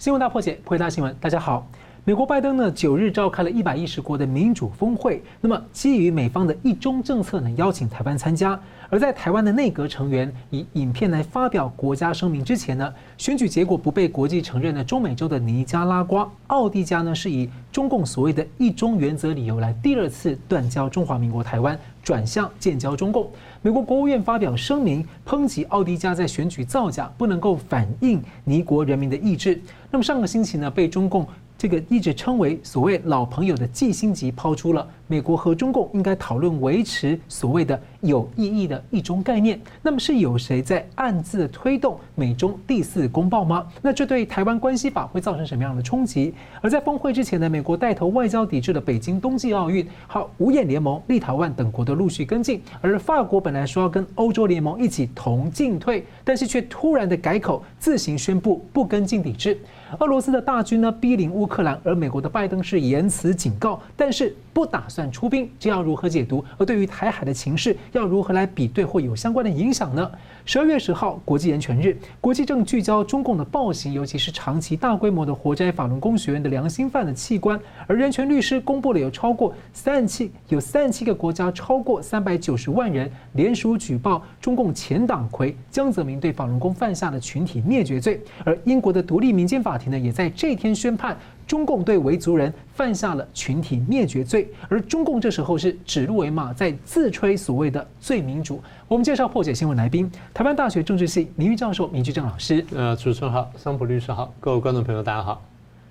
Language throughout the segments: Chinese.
新闻大破解，回答新闻，大家好。美国拜登呢，九日召开了一百一十国的民主峰会。那么，基于美方的一中政策呢，邀请台湾参加。而在台湾的内阁成员以影片来发表国家声明之前呢，选举结果不被国际承认的中美洲的尼加拉瓜、奥迪加呢，是以中共所谓的一中原则理由来第二次断交中华民国台湾，转向建交中共。美国国务院发表声明，抨击奥迪加在选举造假，不能够反映尼国人民的意志。那么上个星期呢，被中共。这个一直称为所谓老朋友的季辛吉抛出了美国和中共应该讨论维持所谓的有意义的一中概念。那么是有谁在暗自推动美中第四公报吗？那这对台湾关系法会造成什么样的冲击？而在峰会之前呢，美国带头外交抵制的北京冬季奥运，好五眼联盟、立陶宛等国的陆续跟进。而法国本来说要跟欧洲联盟一起同进退，但是却突然的改口，自行宣布不跟进抵制。俄罗斯的大军呢逼临乌克兰，而美国的拜登是言辞警告，但是不打算出兵，这要如何解读？而对于台海的情势，要如何来比对或有相关的影响呢？十二月十号，国际人权日，国际正聚焦中共的暴行，尤其是长期大规模的活摘法轮功学员的良心犯的器官。而人权律师公布了有超过三十七，有三十七个国家超过三百九十万人联署举报中共前党魁江泽民对法轮功犯下的群体灭绝罪。而英国的独立民间法庭呢，也在这天宣判。中共对维族人犯下了群体灭绝罪，而中共这时候是指鹿为马，在自吹所谓的最民主。我们介绍破解新闻来宾，台湾大学政治系名誉教授明居正老师。呃，主持人好，桑普律师好，各位观众朋友大家好。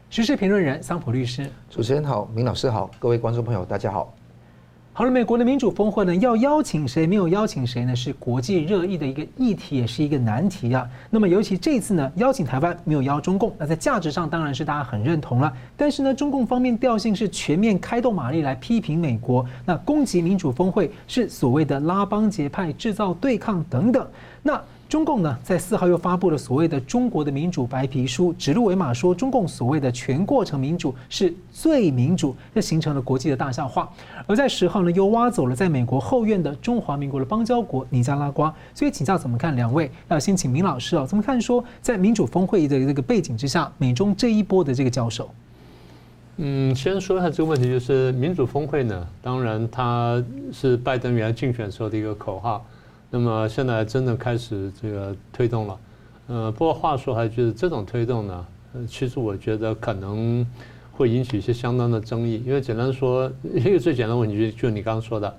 时事评论人桑普律师，主持人好，明老师好，各位观众朋友大家好。好了，美国的民主峰会呢，要邀请谁？没有邀请谁呢？是国际热议的一个议题，也是一个难题啊。那么，尤其这次呢，邀请台湾，没有邀中共，那在价值上当然是大家很认同了。但是呢，中共方面调性是全面开动马力来批评美国，那攻击民主峰会是所谓的拉帮结派、制造对抗等等。那。中共呢，在四号又发布了所谓的中国的民主白皮书，指鹿为马，说中共所谓的全过程民主是最民主，这形成了国际的大笑话。而在十号呢，又挖走了在美国后院的中华民国的邦交国尼加拉瓜。所以请教怎么看？两位要先请明老师啊，怎么看说在民主峰会的这个背景之下，美中这一波的这个交手？嗯，先说一下这个问题，就是民主峰会呢，当然它是拜登原来竞选时候的一个口号。那么现在真的开始这个推动了，呃，不过话说还就是这种推动呢，呃，其实我觉得可能会引起一些相当的争议，因为简单说，一个最简单的问题就就你刚刚说的，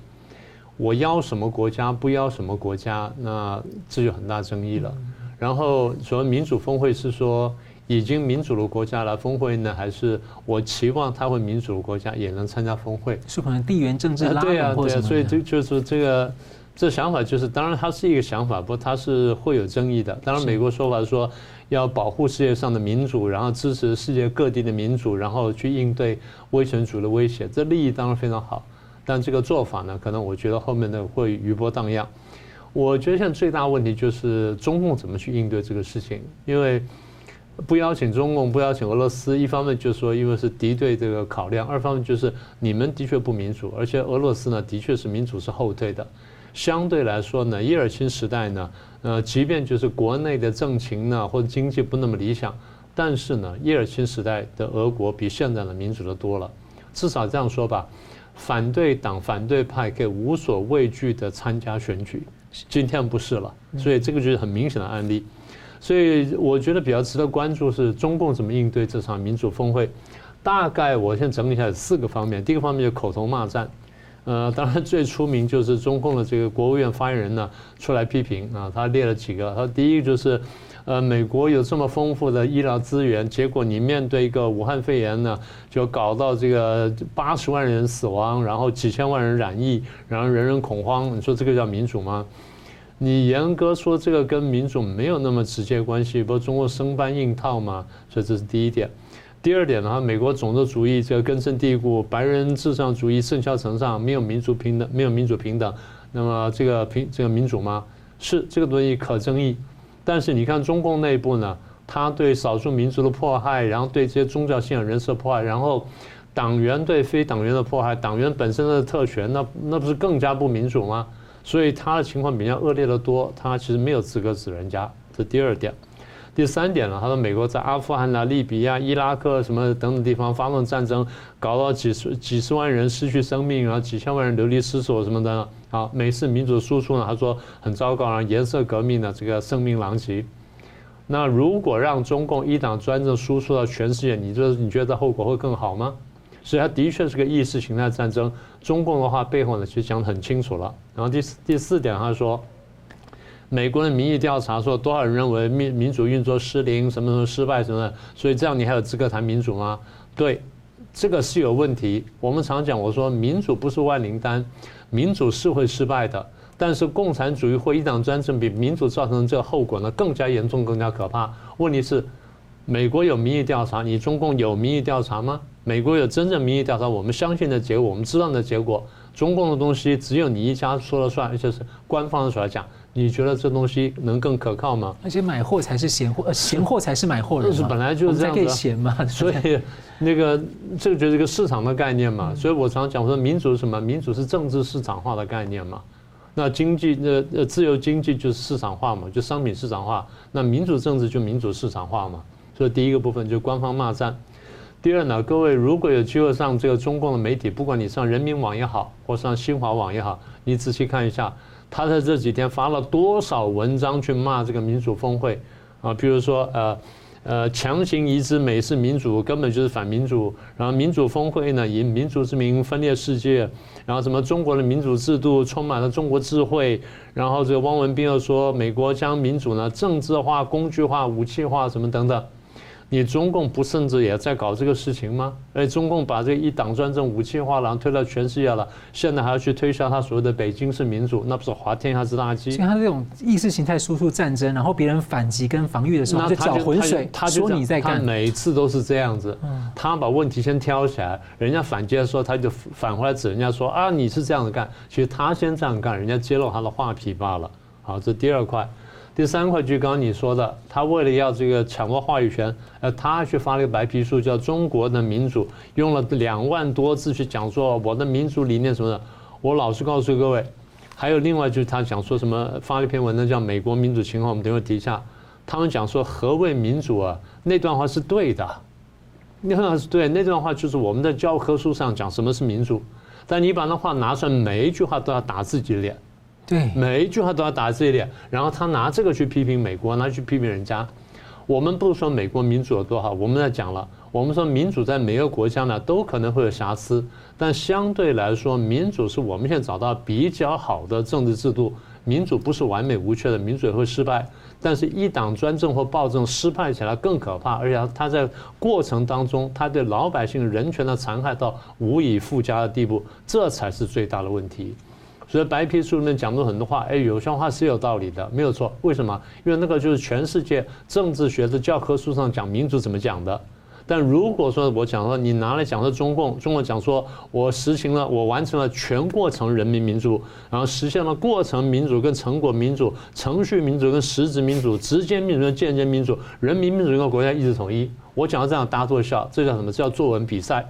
我邀什么国家，不邀什么国家，那这就很大争议了。然后所谓民主峰会是说已经民主的国家来峰会呢，还是我期望他会民主的国家也能参加峰会？是可能地缘政治拉拢对啊，对啊，所以就就是这个。这想法就是，当然它是一个想法，不过它是会有争议的。当然，美国说法是说要保护世界上的民主，然后支持世界各地的民主，然后去应对威权主义的威胁，这利益当然非常好。但这个做法呢，可能我觉得后面呢会余波荡漾。我觉得现在最大问题就是中共怎么去应对这个事情，因为不邀请中共，不邀请俄罗斯，一方面就是说因为是敌对这个考量，二方面就是你们的确不民主，而且俄罗斯呢的确是民主是后退的。相对来说呢，叶尔钦时代呢，呃，即便就是国内的政情呢或者经济不那么理想，但是呢，叶尔钦时代的俄国比现在的民主的多了。至少这样说吧，反对党、反对派可以无所畏惧的参加选举，今天不是了。所以这个就是很明显的案例。所以我觉得比较值得关注是中共怎么应对这场民主峰会。大概我先整理一下四个方面，第一个方面就是口头骂战。呃，当然最出名就是中共的这个国务院发言人呢，出来批评啊，他列了几个，他第一个就是，呃，美国有这么丰富的医疗资源，结果你面对一个武汉肺炎呢，就搞到这个八十万人死亡，然后几千万人染疫，然后人人恐慌，你说这个叫民主吗？你严格说这个跟民主没有那么直接关系，不中国生搬硬套吗？所以这是第一点。第二点的话，美国种族主义这个根深蒂固，白人至上主义甚嚣尘上，没有民族平等，没有民主平等，那么这个平这个民主吗？是这个东西可争议。但是你看中共内部呢，他对少数民族的迫害，然后对这些宗教信仰人士的迫害，然后党员对非党员的迫害，党员本身的特权，那那不是更加不民主吗？所以他的情况比较恶劣的多，他其实没有资格指人家。这第二点。第三点呢，他说美国在阿富汗啊、利比亚、伊拉克什么等等地方发动战争，搞到几十几十万人失去生命，然后几千万人流离失所什么的。好，美式民主输出呢，他说很糟糕，然后颜色革命呢，这个声名狼藉。那如果让中共一党专政输出到全世界，你觉得你觉得后果会更好吗？所以它的确是个意识形态战争。中共的话背后呢，其实讲得很清楚了。然后第四第四点，他说。美国的民意调查说，多少人认为民民主运作失灵，什么什么失败什么的，所以这样你还有资格谈民主吗？对，这个是有问题。我们常讲，我说民主不是万灵丹，民主是会失败的，但是共产主义或一党专政比民主造成的这个后果呢更加严重，更加可怕。问题是，美国有民意调查，你中共有民意调查吗？美国有真正民意调查，我们相信的结果，我们知道的结果。中共的东西只有你一家说了算，而且是官方的出来讲。你觉得这东西能更可靠吗？而且买货才是闲货，呃，闲货才是买货人。是本来就是这样子。可以闲嘛？所以那个这个就是一个市场的概念嘛。所以我常讲说，民主是什么？民主是政治市场化的概念嘛。那经济，那呃自由经济就是市场化嘛，就商品市场化。那民主政治就民主市场化嘛。所以第一个部分就官方骂战。第二呢，各位如果有机会上这个中共的媒体，不管你上人民网也好，或上新华网也好，你仔细看一下。他在这几天发了多少文章去骂这个民主峰会啊？比如说呃呃，强行移植美式民主根本就是反民主，然后民主峰会呢以民主之名分裂世界，然后什么中国的民主制度充满了中国智慧，然后这个汪文斌又说美国将民主呢政治化、工具化、武器化什么等等。你中共不甚至也在搞这个事情吗？哎，中共把这个一党专政武器化了，推到全世界了，现在还要去推销他所谓的北京式民主，那不是滑天下之大稽？像他这种意识形态输出战争，然后别人反击跟防御的时候，就搅浑水，他说你在干，他每次都是这样子。他把问题先挑起来，人家反击的时候，他就反回来指人家说啊，你是这样子干，其实他先这样干，人家揭露他的画皮罢了。好，这第二块。第三块就刚刚你说的，他为了要这个抢夺话语权，呃，他去发了一个白皮书，叫《中国的民主》，用了两万多字去讲说我的民主理念什么的。我老实告诉各位，还有另外就是他讲说什么，发了一篇文章叫《美国民主情况》，我们等会提一下。他们讲说何谓民主啊？那段话是对的，那段话是对，那段话就是我们在教科书上讲什么是民主，但你把那话拿出来，每一句话都要打自己脸。对，每一句话都要打自己脸，然后他拿这个去批评美国，拿去批评人家。我们不说美国民主有多好，我们在讲了，我们说民主在每个国家呢都可能会有瑕疵，但相对来说，民主是我们现在找到比较好的政治制度。民主不是完美无缺的，民主也会失败，但是一党专政或暴政失败起来更可怕，而且他在过程当中，他对老百姓人权的残害到无以复加的地步，这才是最大的问题。所以白皮书里面讲了很多话，哎，有些话是有道理的，没有错。为什么？因为那个就是全世界政治学的教科书上讲民主怎么讲的。但如果说我讲说你拿来讲说中共，中共讲说我实行了，我完成了全过程人民民主，然后实现了过程民主跟成果民主、程序民主跟实质民主、直接民主跟间接民主、人民民主跟国家意志统一，我讲到这样大家都会笑，这叫什么？这叫作文比赛。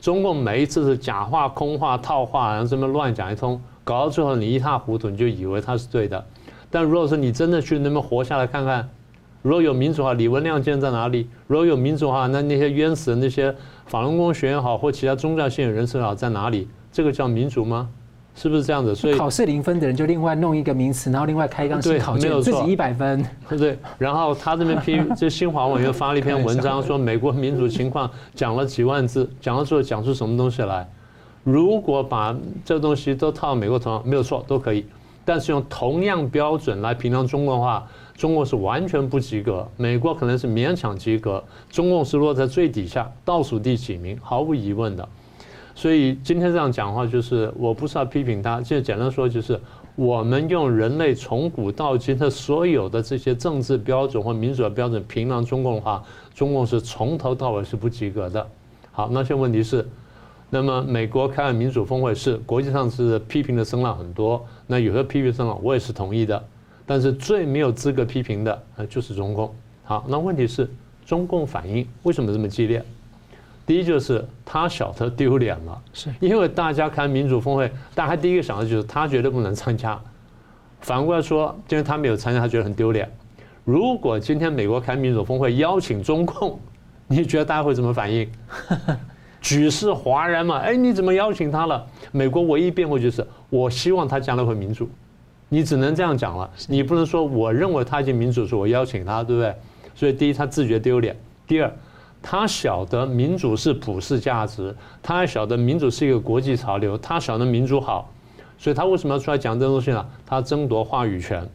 中共每一次是假话、空话、套话，然后这么乱讲一通。搞到最后，你一塌糊涂，你就以为他是对的。但如果说你真的去那边活下来看看，如果有民主化，李文亮现在在哪里？如果有民主化，那那些冤死的那些法轮功学员好，或其他宗教信仰人士好，在哪里？这个叫民主吗？是不是这样子？所以考试零分的人就另外弄一个名词，然后另外开一张新考卷，自己一百分，对不对？然后他这边批，这新华网又发了一篇文章，说美国民主情况讲了几万字，讲到最后讲出什么东西来？如果把这东西都套到美国头上，没有错，都可以。但是用同样标准来评量中国的话，中国是完全不及格，美国可能是勉强及格，中共是落在最底下，倒数第几名，毫无疑问的。所以今天这样讲话，就是我不是要批评他，就简单说，就是我们用人类从古到今的所有的这些政治标准或民主的标准评量中共的话，中共是从头到尾是不及格的。好，那现在问题是。那么美国开了民主峰会，是国际上是批评的声浪很多，那有的批评声浪我也是同意的，但是最没有资格批评的呃就是中共。好，那问题是中共反应为什么这么激烈？第一就是他晓得丢脸了，是因为大家开民主峰会，大家第一个想的就是他绝对不能参加。反过来说，因为他没有参加，他觉得很丢脸。如果今天美国开民主峰会邀请中共，你觉得大家会怎么反应？举世哗然嘛？哎，你怎么邀请他了？美国唯一辩护就是，我希望他将来会民主。你只能这样讲了，你不能说我认为他已经民主，所以我邀请他，对不对？所以第一，他自觉丢脸；第二，他晓得民主是普世价值，他还晓得民主是一个国际潮流，他晓得民主好，所以他为什么要出来讲这东西呢？他争夺话语权。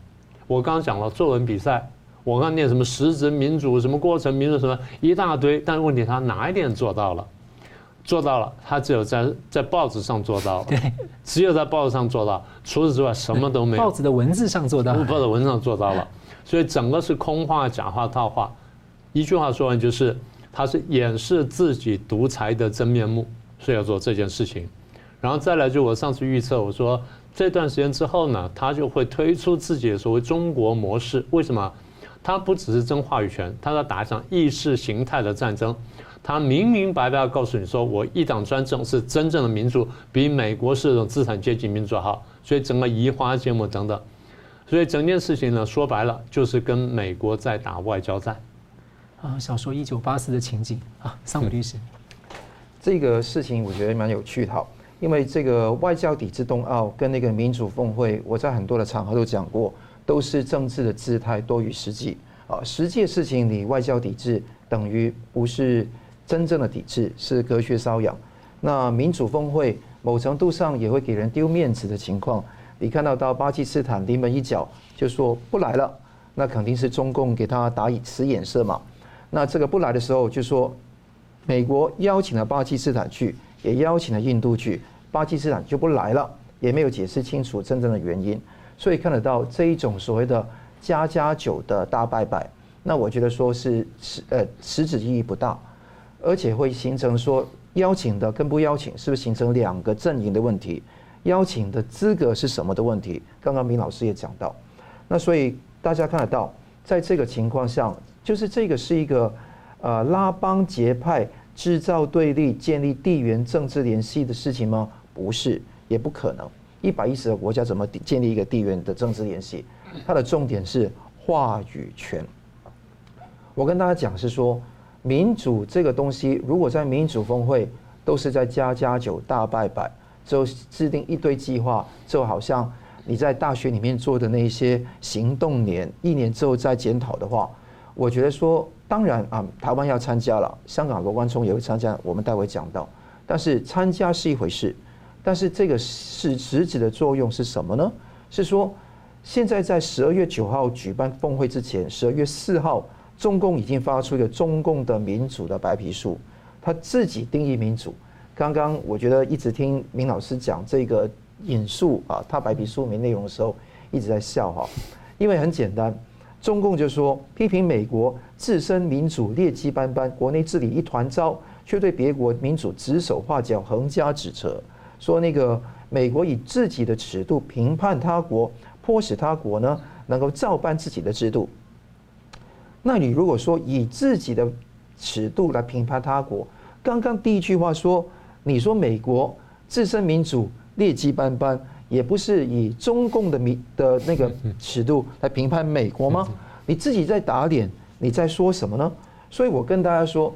我刚刚讲了作文比赛。我刚念什么实质民主，什么过程民主，什么一大堆，但是问题他哪一点做到了？做到了，他只有在在报纸上做到了，对，只有在报纸上做到，除此之外什么都没有。报纸的文字上做到，报纸文字上做到了，所以整个是空话、假话、套话。一句话说完就是，他是掩饰自己独裁的真面目，所以要做这件事情。然后再来就我上次预测，我说这段时间之后呢，他就会推出自己的所谓中国模式。为什么？他不只是争话语权，他要打一场意识形态的战争。他明明白白要告诉你说，我一党专政是真正的民主，比美国是这种资产阶级民主好。所以整个移花接木等等，所以整件事情呢，说白了就是跟美国在打外交战。啊，小说《一九八四》的情景啊，桑普律师，这个事情我觉得蛮有趣的，因为这个外交抵制冬奥跟那个民主峰会，我在很多的场合都讲过。都是政治的姿态多于实际啊！实际的事情你外交抵制等于不是真正的抵制，是隔靴搔痒。那民主峰会某程度上也会给人丢面子的情况。你看到到巴基斯坦临门一脚就说不来了，那肯定是中共给他打以使眼色嘛。那这个不来的时候就说美国邀请了巴基斯坦去，也邀请了印度去，巴基斯坦就不来了，也没有解释清楚真正的原因。所以看得到这一种所谓的“家家酒”的大拜拜，那我觉得说是实呃实质意义不大，而且会形成说邀请的跟不邀请是不是形成两个阵营的问题？邀请的资格是什么的问题？刚刚明老师也讲到，那所以大家看得到，在这个情况下，就是这个是一个呃拉帮结派、制造对立、建立地缘政治联系的事情吗？不是，也不可能。一百一十个国家怎么建立一个地缘的政治联系？它的重点是话语权。我跟大家讲是说，民主这个东西，如果在民主峰会都是在家家酒大拜拜，之后制定一堆计划，就好像你在大学里面做的那些行动年，一年之后再检讨的话，我觉得说，当然啊，台湾要参加了，香港罗冠聪也会参加，我们待会讲到，但是参加是一回事。但是这个是实质的作用是什么呢？是说，现在在十二月九号举办峰会之前，十二月四号，中共已经发出一个中共的民主的白皮书，他自己定义民主。刚刚我觉得一直听明老师讲这个引述啊，他白皮书里面内容的时候，一直在笑哈，因为很简单，中共就说批评美国自身民主劣迹斑斑，国内治理一团糟，却对别国民主指手画脚，横加指责。说那个美国以自己的尺度评判他国，迫使他国呢能够照搬自己的制度。那你如果说以自己的尺度来评判他国，刚刚第一句话说，你说美国自身民主劣迹斑斑，也不是以中共的民的那个尺度来评判美国吗？你自己在打脸，你在说什么呢？所以我跟大家说，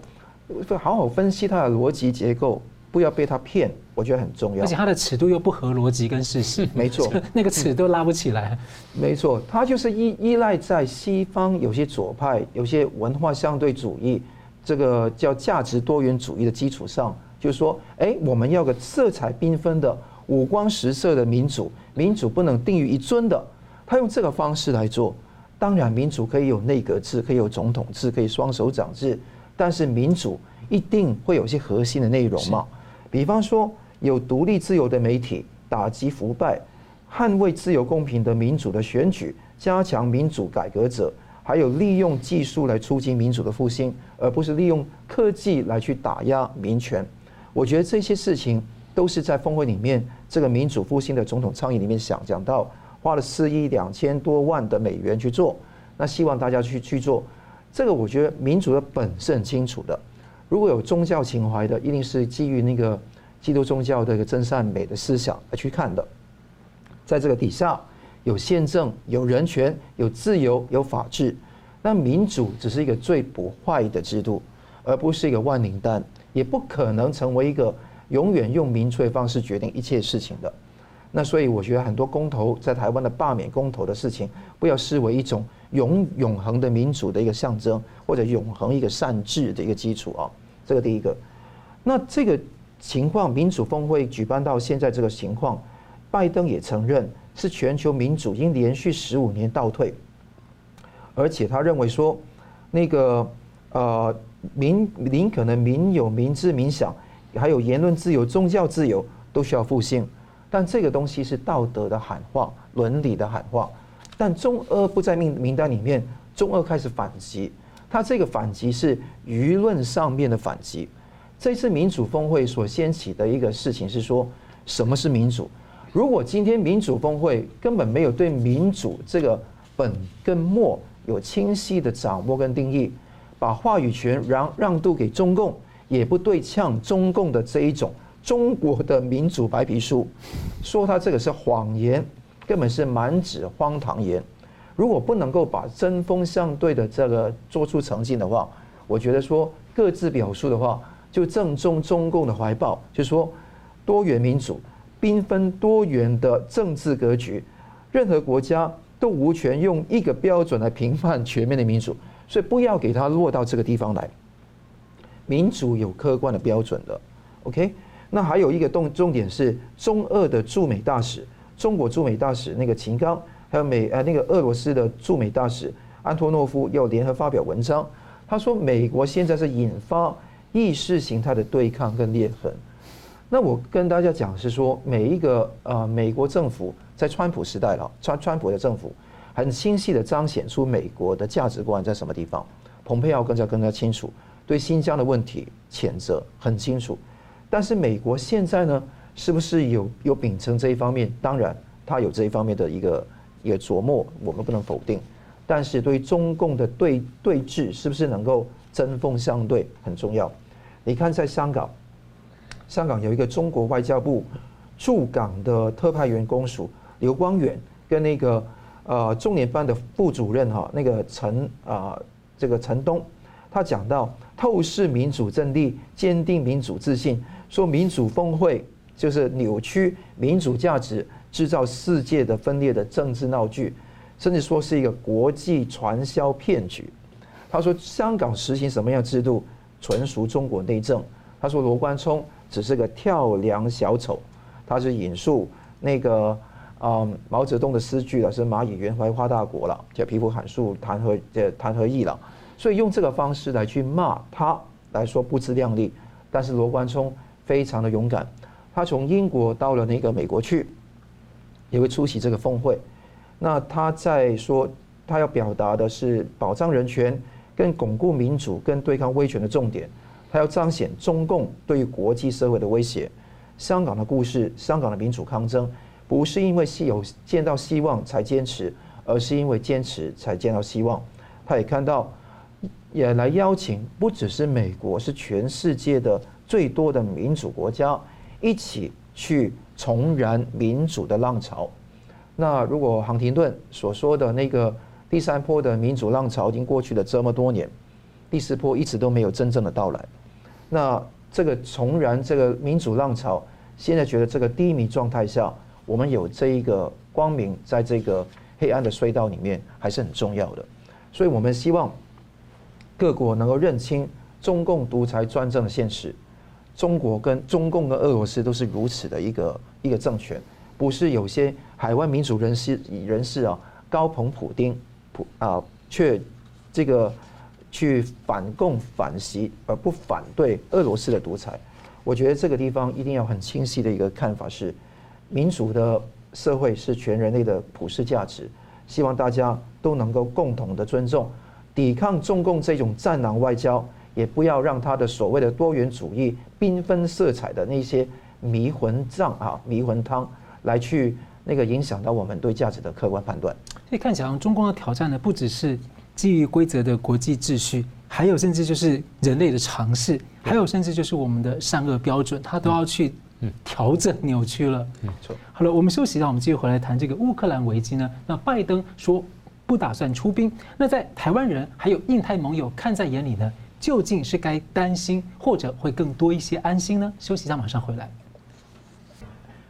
好好分析它的逻辑结构。不要被他骗，我觉得很重要。而且它的尺度又不合逻辑跟事实。没错，那个尺度拉不起来。没错，它就是依依赖在西方有些左派、有些文化相对主义，这个叫价值多元主义的基础上，就是说，哎，我们要个色彩缤纷的、五光十色的民主，民主不能定于一尊的。他用这个方式来做，当然民主可以有内阁制，可以有总统制，可以双手掌制，但是民主一定会有些核心的内容嘛。比方说，有独立自由的媒体，打击腐败，捍卫自由公平的民主的选举，加强民主改革者，还有利用技术来促进民主的复兴，而不是利用科技来去打压民权。我觉得这些事情都是在峰会里面这个民主复兴的总统倡议里面想讲到，花了四亿两千多万的美元去做，那希望大家去去做。这个我觉得民主的本是很清楚的。如果有宗教情怀的，一定是基于那个基督宗教的一个真善美的思想来去看的。在这个底下，有宪政、有人权、有自由、有法治。那民主只是一个最不坏的制度，而不是一个万灵丹，也不可能成为一个永远用民粹方式决定一切事情的。那所以我觉得很多公投在台湾的罢免公投的事情，不要视为一种永永恒的民主的一个象征，或者永恒一个善治的一个基础啊。这个第一个。那这个情况，民主峰会举办到现在这个情况，拜登也承认是全球民主已经连续十五年倒退。而且他认为说，那个呃民林可能民有民治民享，还有言论自由、宗教自由都需要复兴，但这个东西是道德的喊话、伦理的喊话。但中俄不在名名单里面，中俄开始反击，他这个反击是舆论上面的反击。这次民主峰会所掀起的一个事情是说，什么是民主？如果今天民主峰会根本没有对民主这个本跟末。有清晰的掌握跟定义，把话语权让让渡给中共，也不对呛中共的这一种中国的民主白皮书，说他这个是谎言，根本是满纸荒唐言。如果不能够把针锋相对的这个做出成绩的话，我觉得说各自表述的话，就正中中共的怀抱，就说多元民主、缤纷多元的政治格局，任何国家。都无权用一个标准来评判全面的民主，所以不要给他落到这个地方来。民主有客观的标准的，OK？那还有一个重重点是，中俄的驻美大使，中国驻美大使那个秦刚，还有美呃那个俄罗斯的驻美大使安托诺夫要联合发表文章，他说美国现在是引发意识形态的对抗跟裂痕。那我跟大家讲是说，每一个呃美国政府。在川普时代了，川川普的政府很清晰的彰显出美国的价值观在什么地方。蓬佩奥更加更加清楚，对新疆的问题谴责很清楚。但是美国现在呢，是不是有有秉承这一方面？当然，他有这一方面的一个一个琢磨，我们不能否定。但是对中共的对对峙，是不是能够针锋相对很重要？你看，在香港，香港有一个中国外交部驻港的特派员公署。刘光远跟那个呃中联办的副主任哈，那个陈啊这个陈东，他讲到透视民主阵地，坚定民主自信，说民主峰会就是扭曲民主价值，制造世界的分裂的政治闹剧，甚至说是一个国际传销骗局。他说香港实行什么样制度，纯属中国内政。他说罗冠聪只是个跳梁小丑，他是引述那个。啊、嗯，毛泽东的诗句了，是蚂蚁圆怀花大国了，叫皮肤喊树谈何这谈何易了，所以用这个方式来去骂他，来说不自量力。但是罗冠聪非常的勇敢，他从英国到了那个美国去，也会出席这个峰会。那他在说，他要表达的是保障人权、跟巩固民主、跟对抗威权的重点。他要彰显中共对于国际社会的威胁。香港的故事，香港的民主抗争。不是因为有见到希望才坚持，而是因为坚持才见到希望。他也看到，也来邀请，不只是美国，是全世界的最多的民主国家，一起去重燃民主的浪潮。那如果杭廷顿所说的那个第三波的民主浪潮已经过去了这么多年，第四波一直都没有真正的到来，那这个重燃这个民主浪潮，现在觉得这个低迷状态下。我们有这一个光明，在这个黑暗的隧道里面还是很重要的，所以我们希望各国能够认清中共独裁专政的现实。中国跟中共跟俄罗斯都是如此的一个一个政权，不是有些海外民主人士人士啊高捧普丁啊，却这个去反共反习而不反对俄罗斯的独裁。我觉得这个地方一定要很清晰的一个看法是。民主的社会是全人类的普世价值，希望大家都能够共同的尊重，抵抗中共这种战狼外交，也不要让他的所谓的多元主义、缤纷色彩的那些迷魂账啊、迷魂汤，来去那个影响到我们对价值的客观判断。所以看起来，中共的挑战呢，不只是基于规则的国际秩序，还有甚至就是人类的尝试，还有甚至就是我们的善恶标准，他都要去。调整扭曲了。没错。好了，我们休息一下，我们继续回来谈这个乌克兰危机呢。那拜登说不打算出兵。那在台湾人还有印太盟友看在眼里呢，究竟是该担心，或者会更多一些安心呢？休息一下，马上回来。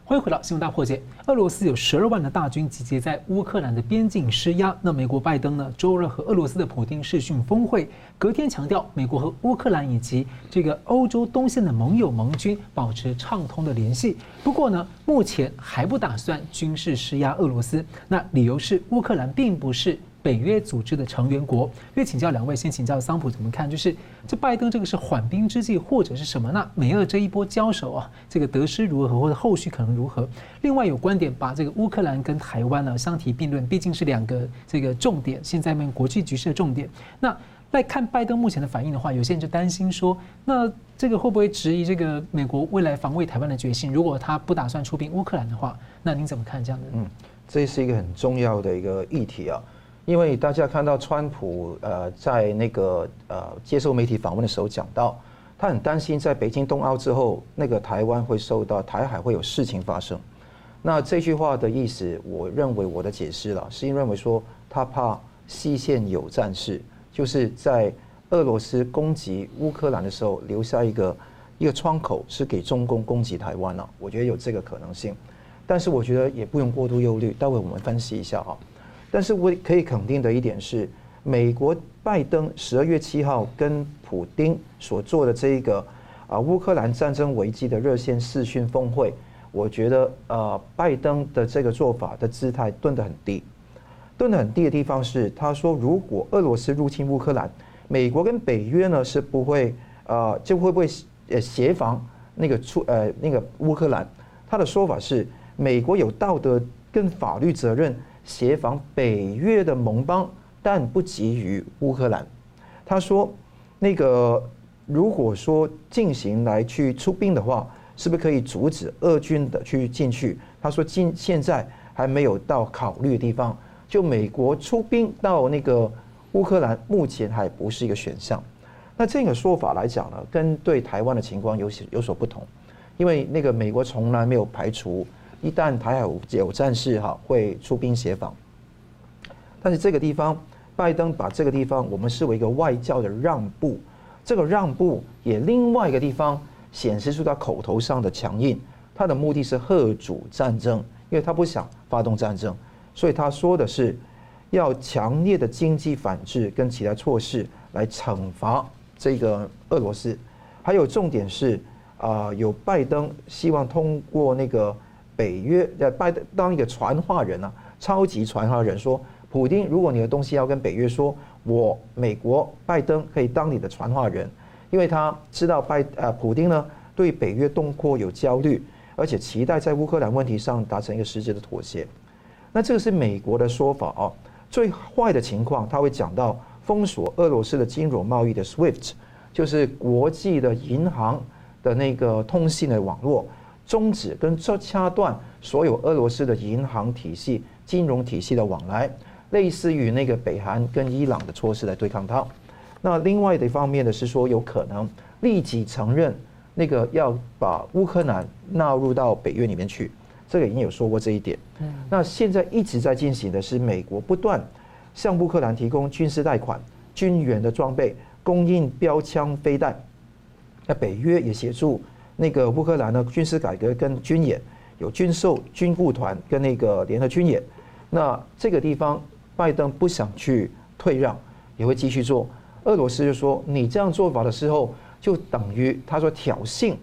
欢迎回到新闻大破解。俄罗斯有十二万的大军集结在乌克兰的边境施压。那美国拜登呢，周二和俄罗斯的普丁视讯峰会，隔天强调美国和乌克兰以及这个欧洲东线的盟友盟军保持畅通的联系。不过呢，目前还不打算军事施压俄罗斯。那理由是乌克兰并不是。北约组织的成员国，因为请教两位，先请教桑普怎么看？就是这拜登这个是缓兵之计，或者是什么？那美俄这一波交手啊，这个得失如何，或者后续可能如何？另外有观点把这个乌克兰跟台湾呢相提并论，毕竟是两个这个重点，现在面国际局势的重点。那来看拜登目前的反应的话，有些人就担心说，那这个会不会质疑这个美国未来防卫台湾的决心？如果他不打算出兵乌克兰的话，那您怎么看这样的？嗯，这是一个很重要的一个议题啊。因为大家看到川普呃在那个呃接受媒体访问的时候讲到，他很担心在北京冬奥之后，那个台湾会受到台海会有事情发生。那这句话的意思，我认为我的解释了，是因为认为说他怕西线有战事，就是在俄罗斯攻击乌克兰的时候留下一个一个窗口，是给中共攻击台湾了。我觉得有这个可能性，但是我觉得也不用过度忧虑。待会我们分析一下哈。但是我可以肯定的一点是，美国拜登十二月七号跟普丁所做的这一个啊乌克兰战争危机的热线视讯峰会，我觉得呃拜登的这个做法的姿态蹲得很低，蹲得很低的地方是他说如果俄罗斯入侵乌克兰，美国跟北约呢是不会呃就会不会呃协防那个出呃那个乌克兰，他的说法是美国有道德跟法律责任。协防北约的盟邦，但不急于乌克兰。他说：“那个如果说进行来去出兵的话，是不是可以阻止俄军的去进去？”他说：“今现在还没有到考虑的地方。就美国出兵到那个乌克兰，目前还不是一个选项。那这个说法来讲呢，跟对台湾的情况有些有所不同，因为那个美国从来没有排除。”一旦台海有战事哈，会出兵协防。但是这个地方，拜登把这个地方我们视为一个外交的让步，这个让步也另外一个地方显示出他口头上的强硬，他的目的是吓阻战争，因为他不想发动战争，所以他说的是要强烈的经济反制跟其他措施来惩罚这个俄罗斯。还有重点是啊，有拜登希望通过那个。北约在拜登当一个传话人啊，超级传话人说，普丁，如果你的东西要跟北约说，我美国拜登可以当你的传话人，因为他知道拜呃普丁呢对北约东扩有焦虑，而且期待在乌克兰问题上达成一个实质的妥协。那这个是美国的说法啊。最坏的情况，他会讲到封锁俄罗斯的金融贸易的 SWIFT，就是国际的银行的那个通信的网络。终止跟这掐断所有俄罗斯的银行体系、金融体系的往来，类似于那个北韩跟伊朗的措施来对抗它。那另外的一方面呢，是说有可能立即承认那个要把乌克兰纳入到北约里面去，这个已经有说过这一点。那现在一直在进行的是美国不断向乌克兰提供军事贷款、军援的装备、供应标枪飞弹，那北约也协助。那个乌克兰的军事改革跟军演有军售、军顾团跟那个联合军演，那这个地方拜登不想去退让，也会继续做。俄罗斯就说你这样做法的时候，就等于他说挑衅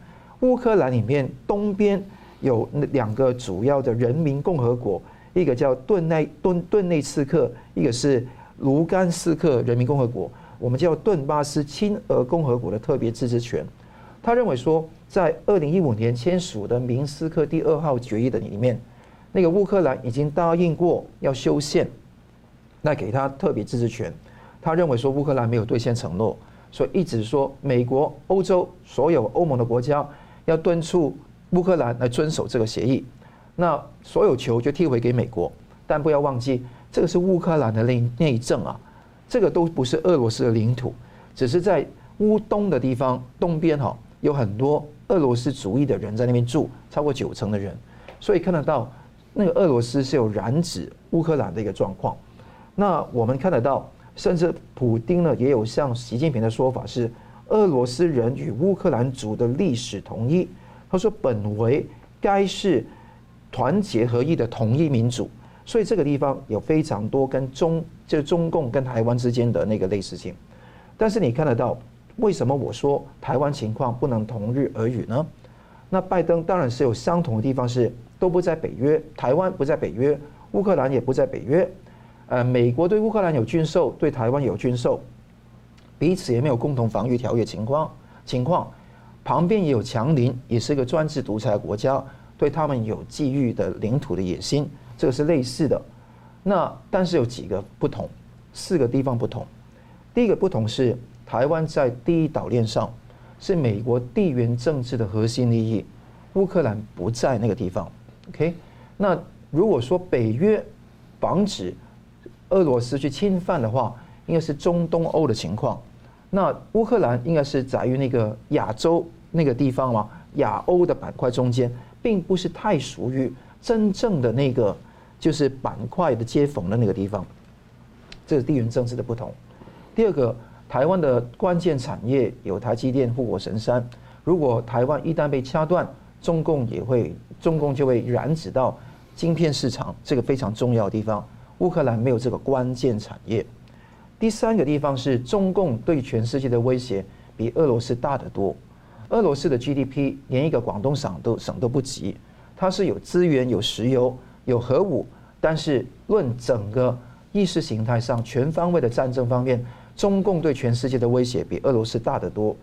乌克兰里面东边有两个主要的人民共和国，一个叫顿内顿顿内茨克，一个是卢甘斯克人民共和国，我们叫顿巴斯亲俄共和国的特别自治权。他认为说。在二零一五年签署的明斯克第二号决议的里面，那个乌克兰已经答应过要修宪，那给他特别自治权。他认为说乌克兰没有兑现承诺，所以一直说美国、欧洲所有欧盟的国家要敦促乌克兰来遵守这个协议。那所有球就踢回给美国，但不要忘记这个是乌克兰的内内政啊，这个都不是俄罗斯的领土，只是在乌东的地方东边哈有很多。俄罗斯主义的人在那边住，超过九成的人，所以看得到那个俄罗斯是有染指乌克兰的一个状况。那我们看得到，甚至普丁呢也有像习近平的说法是，俄罗斯人与乌克兰族的历史同一。他说本为该是团结合一的统一民族，所以这个地方有非常多跟中就中共跟台湾之间的那个类似性。但是你看得到，为什么我说台湾情况不能同日而语呢？那拜登当然是有相同的地方，是都不在北约，台湾不在北约，乌克兰也不在北约。呃，美国对乌克兰有军售，对台湾有军售，彼此也没有共同防御条约情况情况。旁边也有强邻，也是一个专制独裁国家，对他们有觊觎的领土的野心，这个是类似的。那但是有几个不同，四个地方不同。第一个不同是台湾在第一岛链上是美国地缘政治的核心利益，乌克兰不在那个地方。OK，那如果说北约防止俄罗斯去侵犯的话，应该是中东欧的情况。那乌克兰应该是在于那个亚洲那个地方嘛，亚欧的板块中间，并不是太属于真正的那个就是板块的接缝的那个地方。这是地缘政治的不同。第二个，台湾的关键产业有台积电、护国神山，如果台湾一旦被掐断，中共也会，中共就会染指到晶片市场这个非常重要的地方。乌克兰没有这个关键产业。第三个地方是中共对全世界的威胁比俄罗斯大得多。俄罗斯的 GDP 连一个广东省都省都不及，它是有资源、有石油、有核武，但是论整个意识形态上全方位的战争方面，中共对全世界的威胁比俄罗斯大得多。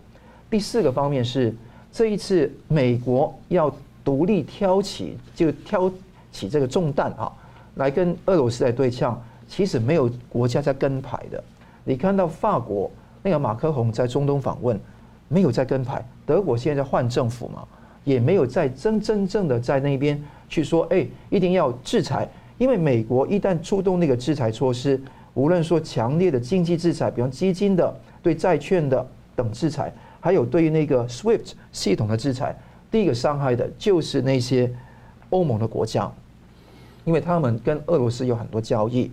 第四个方面是这一次美国要独立挑起就挑起这个重担啊。来跟俄罗斯来对呛，其实没有国家在跟牌的。你看到法国那个马克宏在中东访问，没有在跟牌；德国现在在换政府嘛，也没有在真真正的在那边去说，哎，一定要制裁。因为美国一旦出动那个制裁措施，无论说强烈的经济制裁，比方基金的、对债券的等制裁，还有对于那个 SWIFT 系统的制裁，第一个伤害的就是那些欧盟的国家。因为他们跟俄罗斯有很多交易，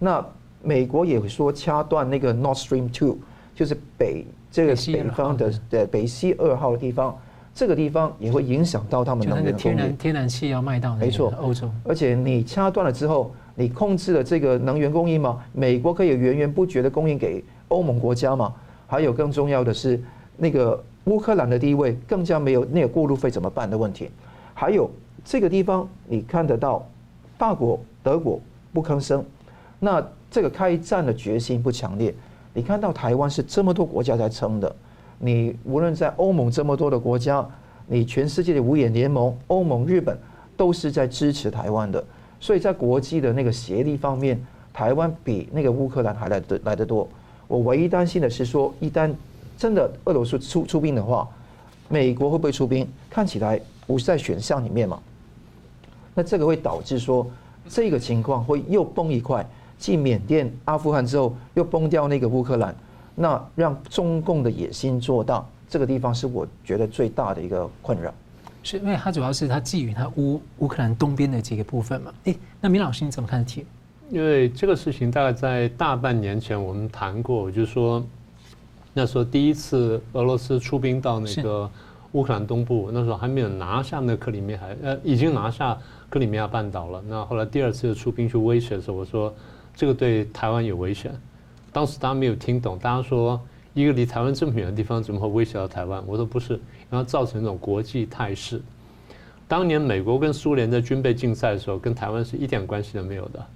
那美国也会说掐断那个 Nord Stream Two，就是北这个北方的的北西二号的地方，这个地方也会影响到他们能源天然天然气要卖到没错。欧洲，而且你掐断了之后，你控制了这个能源供应吗？美国可以源源不绝的供应给欧盟国家吗？还有更重要的是，那个乌克兰的地位更加没有那个过路费怎么办的问题，还有这个地方你看得到。法国、德国不吭声，那这个开战的决心不强烈。你看到台湾是这么多国家在撑的，你无论在欧盟这么多的国家，你全世界的五眼联盟、欧盟、日本都是在支持台湾的，所以在国际的那个协力方面，台湾比那个乌克兰还来得来得多。我唯一担心的是说，一旦真的俄罗斯出出兵的话，美国会不会出兵？看起来不是在选项里面嘛。那这个会导致说，这个情况会又崩一块，继缅甸、阿富汗之后又崩掉那个乌克兰，那让中共的野心做大，这个地方是我觉得最大的一个困扰。是因为它主要是它觊觎它乌乌克兰东边的几个部分嘛？诶，那明老师你怎么看题？因为这个事情大概在大半年前我们谈过，就是说那时候第一次俄罗斯出兵到那个乌克兰东部，那时候还没有拿下那克里米亚，呃，已经拿下。克里米亚半岛了，那后来第二次出兵去威胁的时候，我说这个对台湾有危险。当时大家没有听懂，大家说一个离台湾这么远的地方怎么会威胁到台湾？我说不是，然后造成一种国际态势。当年美国跟苏联在军备竞赛的时候，跟台湾是一点关系都没有的，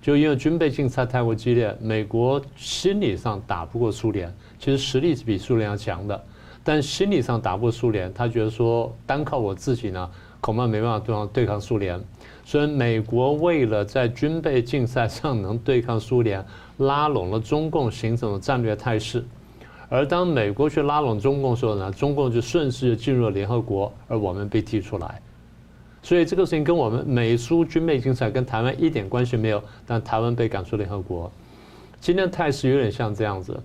就因为军备竞赛太过激烈，美国心理上打不过苏联，其实实力是比苏联要强的，但心理上打不过苏联，他觉得说单靠我自己呢。恐怕没办法对抗对抗苏联，所以美国为了在军备竞赛上能对抗苏联，拉拢了中共，形成了战略态势。而当美国去拉拢中共的时候呢，中共就顺势就进入了联合国，而我们被踢出来。所以这个事情跟我们美苏军备竞赛跟台湾一点关系没有，但台湾被赶出联合国。今天的态势有点像这样子，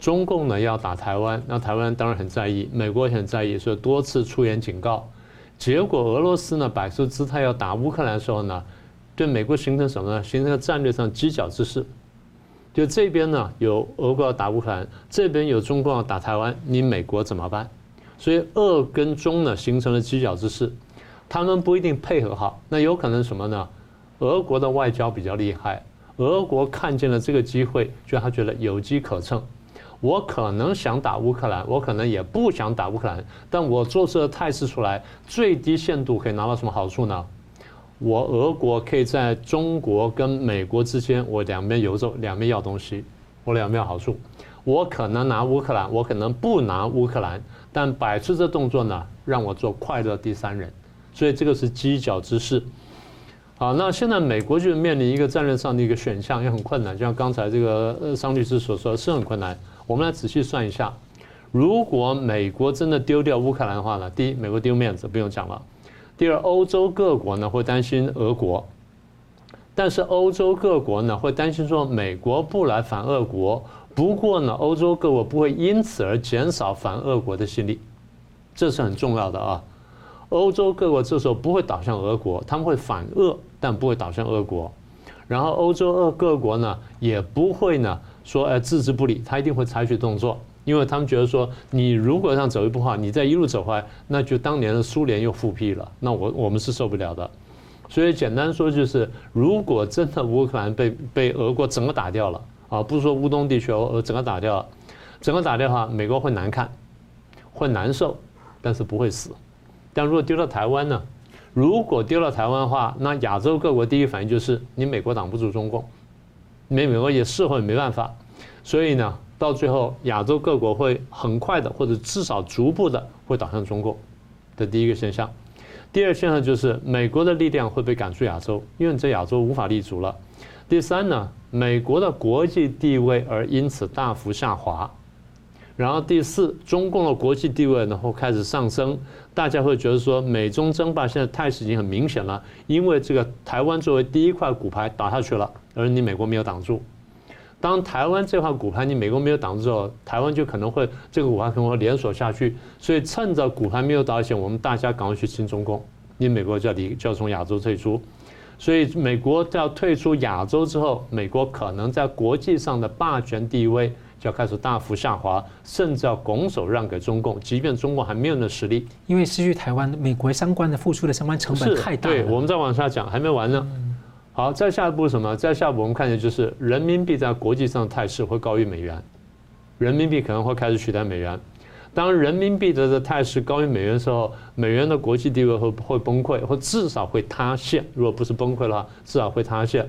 中共呢要打台湾，那台湾当然很在意，美国也很在意，所以多次出言警告。结果俄罗斯呢摆出姿态要打乌克兰的时候呢，对美国形成什么呢？形成了战略上犄角之势，就这边呢有俄国要打乌克兰，这边有中共要打台湾，你美国怎么办？所以俄跟中呢形成了犄角之势，他们不一定配合好，那有可能什么呢？俄国的外交比较厉害，俄国看见了这个机会，就他觉得有机可乘。我可能想打乌克兰，我可能也不想打乌克兰，但我做这个态势出来，最低限度可以拿到什么好处呢？我俄国可以在中国跟美国之间，我两边游走，两边要东西，我两边要好处。我可能拿乌克兰，我可能不拿乌克兰。但摆出这动作呢，让我做快乐第三人，所以这个是犄角之势。好，那现在美国就面临一个战略上的一个选项，也很困难。就像刚才这个呃桑律师所说，是很困难。我们来仔细算一下，如果美国真的丢掉乌克兰的话呢，第一，美国丢面子不用讲了；第二，欧洲各国呢会担心俄国，但是欧洲各国呢会担心说美国不来反俄国。不过呢，欧洲各国不会因此而减少反俄国的心力，这是很重要的啊。欧洲各国这时候不会倒向俄国，他们会反俄，但不会倒向俄国。然后欧洲俄各国呢，也不会呢说哎置之不理，他一定会采取动作，因为他们觉得说，你如果让走一步话，你再一路走回来，那就当年的苏联又复辟了，那我我们是受不了的。所以简单说就是，如果真的乌克兰被被俄国整个打掉了。啊，不是说乌东地区呃整个打掉了，整个打掉的话，美国会难看，会难受，但是不会死。但如果丢到台湾呢？如果丢到台湾的话，那亚洲各国第一反应就是你美国挡不住中共，美美国也是会没办法。所以呢，到最后亚洲各国会很快的，或者至少逐步的会倒向中共的第一个现象。第二现象就是美国的力量会被赶出亚洲，因为你在亚洲无法立足了。第三呢，美国的国际地位而因此大幅下滑，然后第四，中共的国际地位然后开始上升，大家会觉得说美中争霸现在态势已经很明显了，因为这个台湾作为第一块骨牌倒下去了，而你美国没有挡住。当台湾这块骨牌你美国没有挡住之后，台湾就可能会这个骨牌可能会连锁下去，所以趁着骨牌没有倒下，我们大家赶快去亲中共，你美国就要离就要从亚洲退出。所以，美国要退出亚洲之后，美国可能在国际上的霸权地位就要开始大幅下滑，甚至要拱手让给中共，即便中共还没有那实力。因为失去台湾，美国相关的付出的相关成本太大了。对，我们再往下讲，还没完呢。好，再下一步是什么？再下一步我们看见就是人民币在国际上的态势会高于美元，人民币可能会开始取代美元。当人民币的这态势高于美元的时候，美元的国际地位会会崩溃，或至少会塌陷。如果不是崩溃的话，至少会塌陷。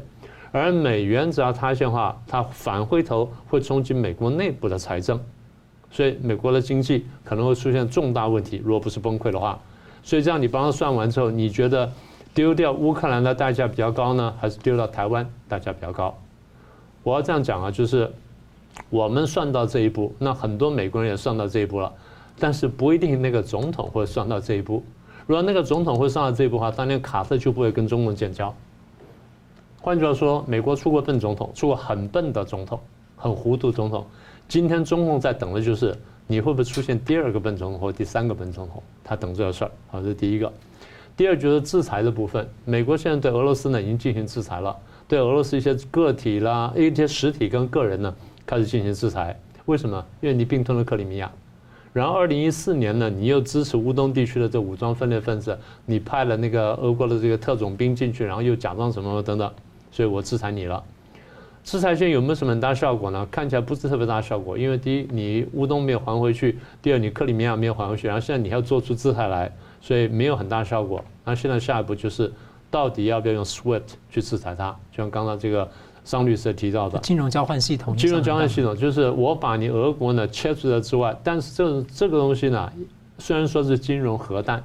而美元只要塌陷的话，它返回头会冲击美国内部的财政，所以美国的经济可能会出现重大问题。如果不是崩溃的话，所以这样你帮他算完之后，你觉得丢掉乌克兰的代价比较高呢，还是丢到台湾代价比较高？我要这样讲啊，就是。我们算到这一步，那很多美国人也算到这一步了，但是不一定那个总统会算到这一步。如果那个总统会算到这一步的话，当年卡特就不会跟中共建交。换句话说，美国出过笨总统，出过很笨的总统，很糊涂总统。今天中共在等的就是你会不会出现第二个笨总统或第三个笨总统，他等这个事儿。好，这是第一个。第二就是制裁的部分，美国现在对俄罗斯呢已经进行制裁了，对俄罗斯一些个体啦、一些实体跟个人呢。开始进行制裁，为什么？因为你并吞了克里米亚，然后二零一四年呢，你又支持乌东地区的这武装分裂分子，你派了那个俄国的这个特种兵进去，然后又假装什么等等，所以我制裁你了。制裁线有没有什么很大效果呢？看起来不是特别大效果，因为第一，你乌东没有还回去；第二，你克里米亚没有还回去，然后现在你还要做出制裁来，所以没有很大效果。那现在下一步就是，到底要不要用 SWIFT 去制裁它？就像刚刚这个。桑律师提到的金融交换系统，金融交换系统就是我把你俄国呢切除了之外，但是这这个东西呢，虽然说是金融核弹，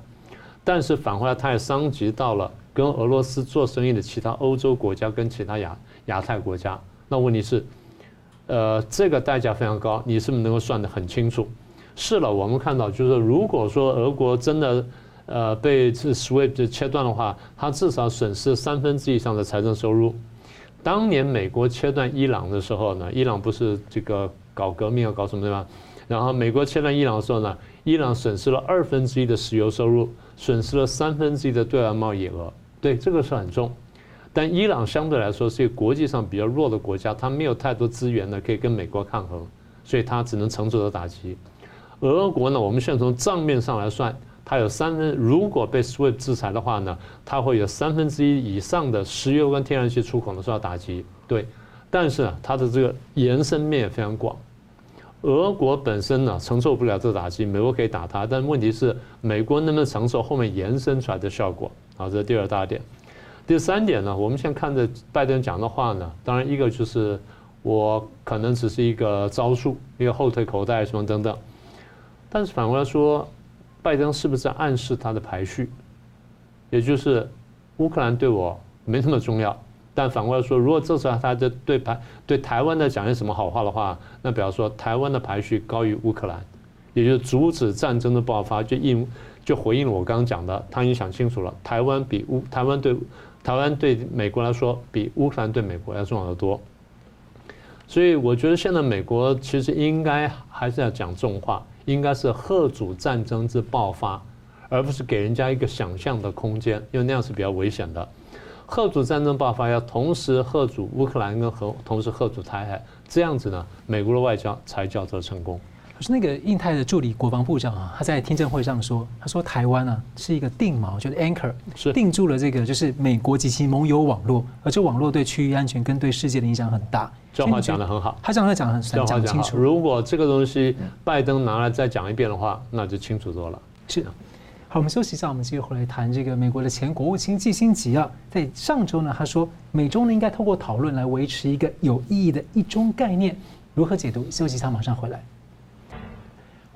但是反过来它也伤及到了跟俄罗斯做生意的其他欧洲国家跟其他亚亚太国家。那问题是，呃，这个代价非常高，你是不是能够算得很清楚？是了，我们看到就是如果说俄国真的呃被这 SWIFT 切断的话，它至少损失三分之一以上的财政收入。当年美国切断伊朗的时候呢，伊朗不是这个搞革命要搞什么对吧？然后美国切断伊朗的时候呢，伊朗损失了二分之一的石油收入，损失了三分之一的对外贸易额。对，这个是很重。但伊朗相对来说是一个国际上比较弱的国家，它没有太多资源呢，可以跟美国抗衡，所以它只能承受着打击。俄国呢，我们现在从账面上来算，它有三分，如果被 SWIFT 制裁的话呢，它会有三分之一以上的石油跟天然气出口呢受到打击。对，但是呢，它的这个延伸面也非常广。俄国本身呢承受不了这打击，美国可以打它，但问题是美国能不能承受后面延伸出来的效果？好，这是第二大点。第三点呢，我们现在看着拜登讲的话呢，当然一个就是我可能只是一个招数，一个后退口袋什么等等。但是反过来说，拜登是不是在暗示他的排序？也就是乌克兰对我没那么重要，但反过来说，如果这次他在对排对台湾的讲些什么好话的话，那比方说台湾的排序高于乌克兰，也就是阻止战争的爆发，就应就回应了我刚刚讲的，他已经想清楚了，台湾比乌台湾对。台湾对美国来说比乌克兰对美国要重要的多，所以我觉得现在美国其实应该还是要讲重话，应该是贺主战争之爆发，而不是给人家一个想象的空间，因为那样是比较危险的。贺主战争爆发要同时贺主乌克兰跟和同时贺主台海，这样子呢，美国的外交才叫做成功。可是那个印太的助理国防部长啊，他在听证会上说，他说台湾啊是一个定锚，就是 anchor，是定住了这个就是美国及其盟友网络，而这网络对区域安全跟对世界的影响很大。这话讲得很好，他这样讲很讲清楚。如果这个东西拜登拿来再讲一遍的话，那就清楚多了。是的。好，我们休息一下，我们继续回来谈这个美国的前国务卿季辛吉啊，在上周呢，他说美中呢应该透过讨论来维持一个有意义的一中概念，如何解读？休息一下，马上回来。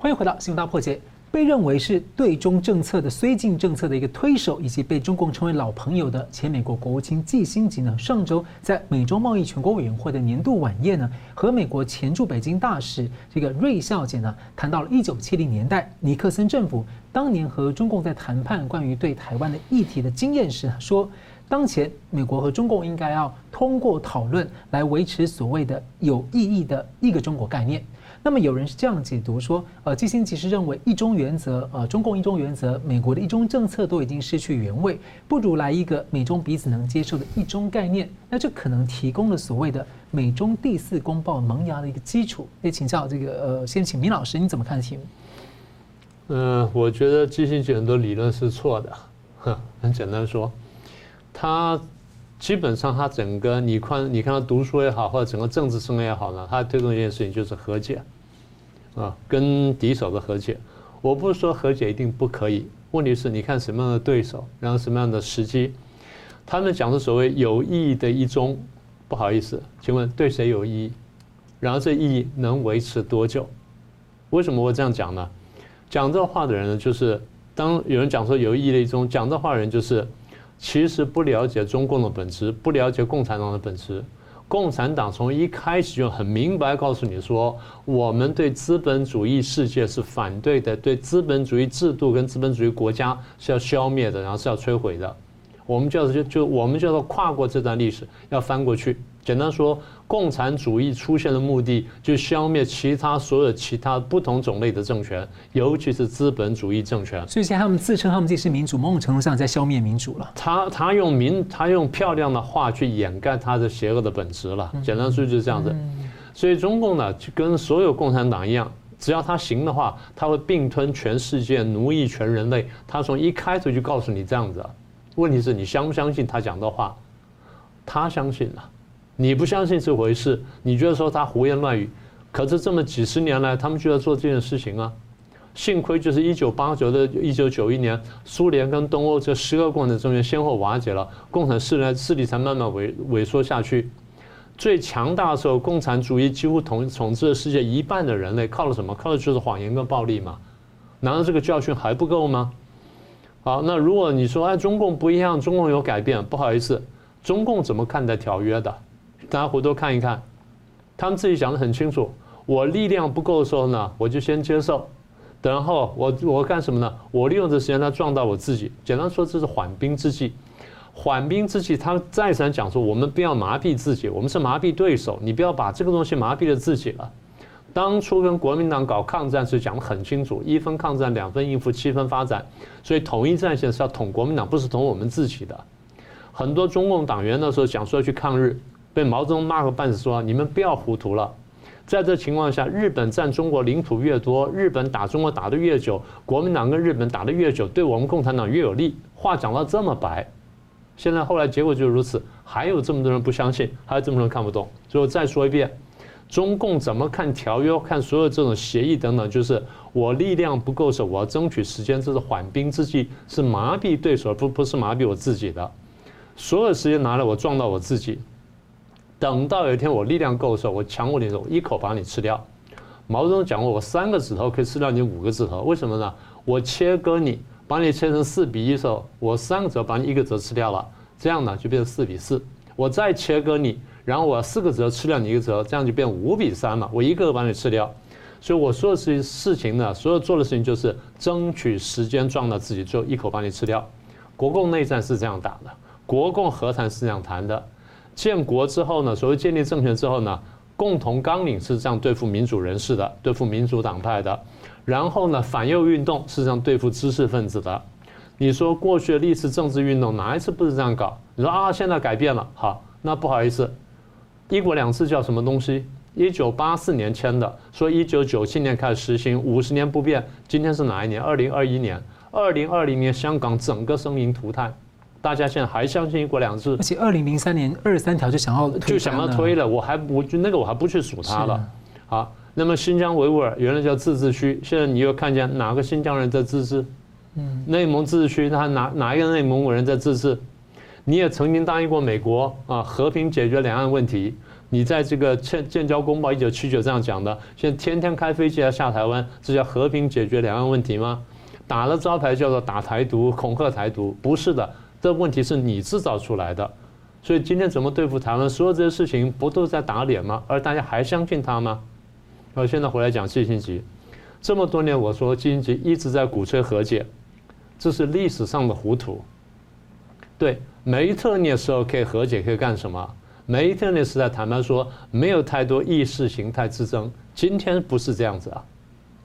欢迎回到《新闻大破解》。被认为是对中政策的绥靖政策的一个推手，以及被中共称为老朋友的前美国国务卿季辛吉呢，上周在美洲贸易全国委员会的年度晚宴呢，和美国前驻北京大使这个瑞孝姐呢，谈到了一九七零年代尼克森政府当年和中共在谈判关于对台湾的议题的经验时，说当前美国和中共应该要通过讨论来维持所谓的有意义的一个中国概念。那么有人是这样解读说，呃，基辛吉是认为一中原则，呃，中共一中原则，美国的一中政策都已经失去原味，不如来一个美中彼此能接受的一中概念，那这可能提供了所谓的美中第四公报萌芽的一个基础。也请教这个，呃，先请明老师，你怎么看题目？嗯，我觉得基辛很多理论是错的，哼，很简单说，他。基本上，他整个你看，你看他读书也好，或者整个政治生涯也好呢，他推动一件事情就是和解，啊，跟敌手的和解。我不是说和解一定不可以，问题是你看什么样的对手，然后什么样的时机。他们讲的所谓有意义的一中，不好意思，请问对谁有意义？然后这意义能维持多久？为什么我这样讲呢？讲这话的人呢，就是当有人讲说有意义的一中，讲这话的人就是。其实不了解中共的本质，不了解共产党的本质。共产党从一开始就很明白告诉你说，我们对资本主义世界是反对的，对资本主义制度跟资本主义国家是要消灭的，然后是要摧毁的。我们叫做就就我们叫做跨过这段历史，要翻过去。简单说，共产主义出现的目的，就消灭其他所有其他不同种类的政权，尤其是资本主义政权。所以现在他们自称他们自己是民主，某种程度上在消灭民主了。他他用民他用漂亮的话去掩盖他的邪恶的本质了。简单说就是这样子。所以中共呢，就跟所有共产党一样，只要他行的话，他会并吞全世界，奴役全人类。他从一开始就告诉你这样子。问题是你相不相信他讲的话？他相信了。你不相信这回事，你觉得说他胡言乱语，可是这么几十年来，他们就要做这件事情啊。幸亏就是一九八九的一九九一年，苏联跟东欧这十个共产政权先后瓦解了，共产势力势力才慢慢萎萎缩下去。最强大的时候，共产主义几乎统统治了世界一半的人类，靠了什么？靠的就是谎言跟暴力嘛。难道这个教训还不够吗？好，那如果你说哎，中共不一样，中共有改变，不好意思，中共怎么看待条约的？大家回头看一看，他们自己讲得很清楚。我力量不够的时候呢，我就先接受，然后我我干什么呢？我利用这时间来壮大我自己。简单说，这是缓兵之计。缓兵之计，他再三讲说，我们不要麻痹自己，我们是麻痹对手。你不要把这个东西麻痹了自己了。当初跟国民党搞抗战时讲得很清楚，一分抗战，两分应付，七分发展。所以统一战线是要统国民党，不是统我们自己的。很多中共党员那时候讲说要去抗日，被毛泽东骂个半死，说你们不要糊涂了。在这情况下，日本占中国领土越多，日本打中国打得越久，国民党跟日本打得越久，对我们共产党越有利。话讲到这么白，现在后来结果就是如此，还有这么多人不相信，还有这么多人看不懂。最后再说一遍，中共怎么看条约、看所有这种协议等等，就是我力量不够时，我要争取时间，这是缓兵之计，是麻痹对手，不不是麻痹我自己的。所有时间拿来，我撞到我自己。等到有一天我力量够的时候，我强过你的时候，一口把你吃掉。毛泽东讲过，我三个指头可以吃掉你五个指头，为什么呢？我切割你，把你切成四比一的时候，我三个指头把你一个指头吃掉了，这样呢就变成四比四。我再切割你，然后我四个指头吃掉你一个指头，这样就变五比三了。我一个个把你吃掉。所以我说的事情事情呢，所有做的事情就是争取时间撞到自己，最后一口把你吃掉。国共内战是这样打的，国共和谈是这样谈的。建国之后呢，所谓建立政权之后呢，共同纲领是这样对付民主人士的，对付民主党派的。然后呢，反右运动是这样对付知识分子的。你说过去的历次政治运动哪一次不是这样搞？你说啊，现在改变了，好，那不好意思，一国两制叫什么东西？一九八四年签的，说一九九七年开始实行，五十年不变。今天是哪一年？二零二一年。二零二零年香港整个生灵涂炭。大家现在还相信一国两制？而且二零零三年二十三条就想要就想要推了，我还我就那个我还不去数它了。好，那么新疆维吾尔原来叫自治区，现在你又看见哪个新疆人在自治？嗯，内蒙自治区，他哪哪一个内蒙古人在自治？你也曾经答应过美国啊，和平解决两岸问题。你在这个建建交公报一九七九这样讲的，现在天天开飞机来下台湾，这叫和平解决两岸问题吗？打了招牌叫做打台独、恐吓台独，不是的。这问题是你制造出来的，所以今天怎么对付台湾？所有这些事情不都在打脸吗？而大家还相信他吗？我现在回来讲基辛吉，这么多年我说基辛吉一直在鼓吹和解，这是历史上的糊涂。对，梅特尼的时候可以和解，可以干什么？梅特尼时代坦白说没有太多意识形态之争，今天不是这样子啊。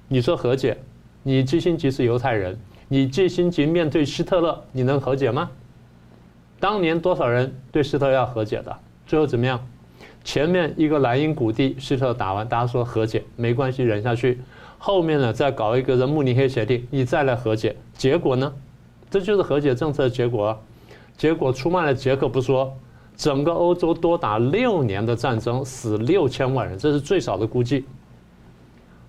你说和解，你基辛吉是犹太人，你基辛吉面对希特勒，你能和解吗？当年多少人对希特勒要和解的？最后怎么样？前面一个莱茵谷地，希特勒打完，大家说和解没关系，忍下去。后面呢，再搞一个人慕尼黑协定，你再来和解，结果呢？这就是和解政策的结果。结果出卖了捷克不说，整个欧洲多打六年的战争，死六千万人，这是最少的估计。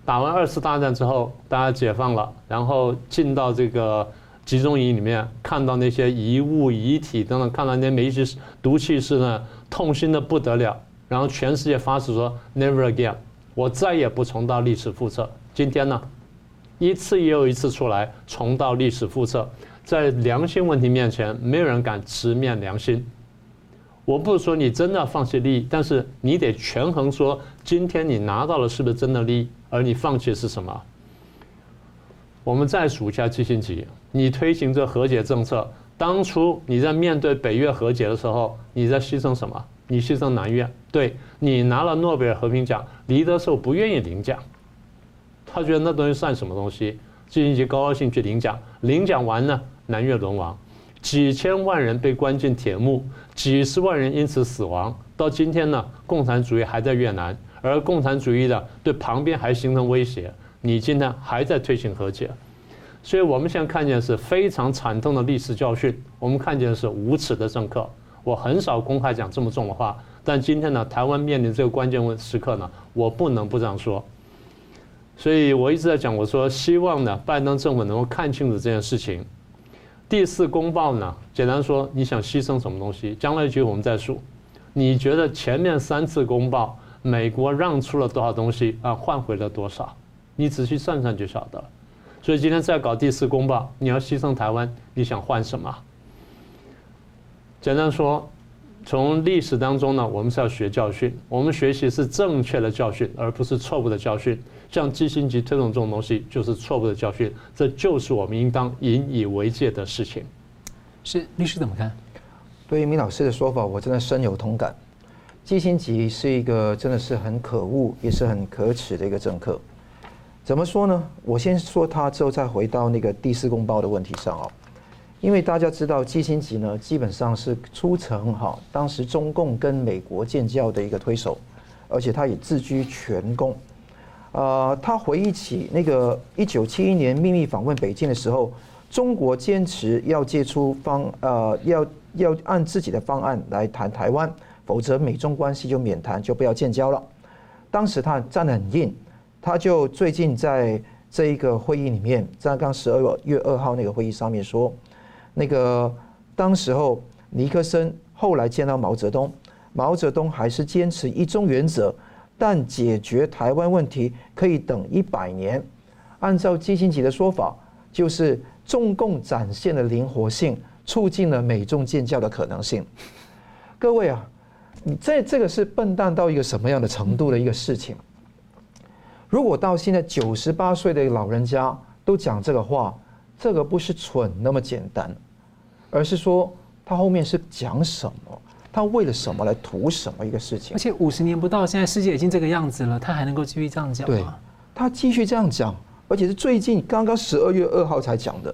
打完二次大战之后，大家解放了，然后进到这个。集中营里面看到那些遗物、遗体等等，看到那些煤气毒气室呢，痛心的不得了。然后全世界发誓说 “never again”，我再也不重蹈历史覆辙。今天呢，一次又一次出来重蹈历史覆辙，在良心问题面前，没有人敢直面良心。我不是说你真的放弃利益，但是你得权衡说，今天你拿到了是不是真的利益，而你放弃是什么？我们再数一下基辛吉，你推行这和解政策，当初你在面对北越和解的时候，你在牺牲什么？你牺牲南越，对，你拿了诺贝尔和平奖，黎德寿不愿意领奖，他觉得那东西算什么东西？基辛吉高高兴去领奖，领奖完呢，南越沦亡，几千万人被关进铁幕，几十万人因此死亡。到今天呢，共产主义还在越南，而共产主义的对旁边还形成威胁。你今天还在推行和解，所以我们现在看见是非常惨痛的历史教训，我们看见的是无耻的政客。我很少公开讲这么重的话，但今天呢，台湾面临这个关键问时刻呢，我不能不这样说。所以我一直在讲，我说希望呢，拜登政府能够看清楚这件事情。第四公报呢，简单说，你想牺牲什么东西？将来局我们再数。你觉得前面三次公报，美国让出了多少东西啊？换回了多少？你仔细算算就晓得了，所以今天再搞第四公报，你要牺牲台湾，你想换什么？简单说，从历史当中呢，我们是要学教训，我们学习是正确的教训，而不是错误的教训。像基辛吉推动这种东西，就是错误的教训，这就是我们应当引以为戒的事情。是律师怎么看？对于明老师的说法，我真的深有同感。基辛吉是一个真的是很可恶，也是很可耻的一个政客。怎么说呢？我先说他，之后再回到那个第四公报的问题上哦。因为大家知道基辛吉呢，基本上是促成哈当时中共跟美国建交的一个推手，而且他也自居全功。呃，他回忆起那个一九七一年秘密访问北京的时候，中国坚持要借出方呃要要按自己的方案来谈台湾，否则美中关系就免谈，就不要建交了。当时他站得很硬，他就最近在这一个会议里面，在刚十二月二号那个会议上面说。那个当时候尼克森后来见到毛泽东，毛泽东还是坚持一中原则，但解决台湾问题可以等一百年。按照基辛格的说法，就是中共展现了灵活性，促进了美中建交的可能性。各位啊，你这这个是笨蛋到一个什么样的程度的一个事情？如果到现在九十八岁的老人家都讲这个话，这个不是蠢那么简单。而是说他后面是讲什么？他为了什么来图什么一个事情？而且五十年不到，现在世界已经这个样子了，他还能够继续这样讲吗？对，他继续这样讲，而且是最近刚刚十二月二号才讲的。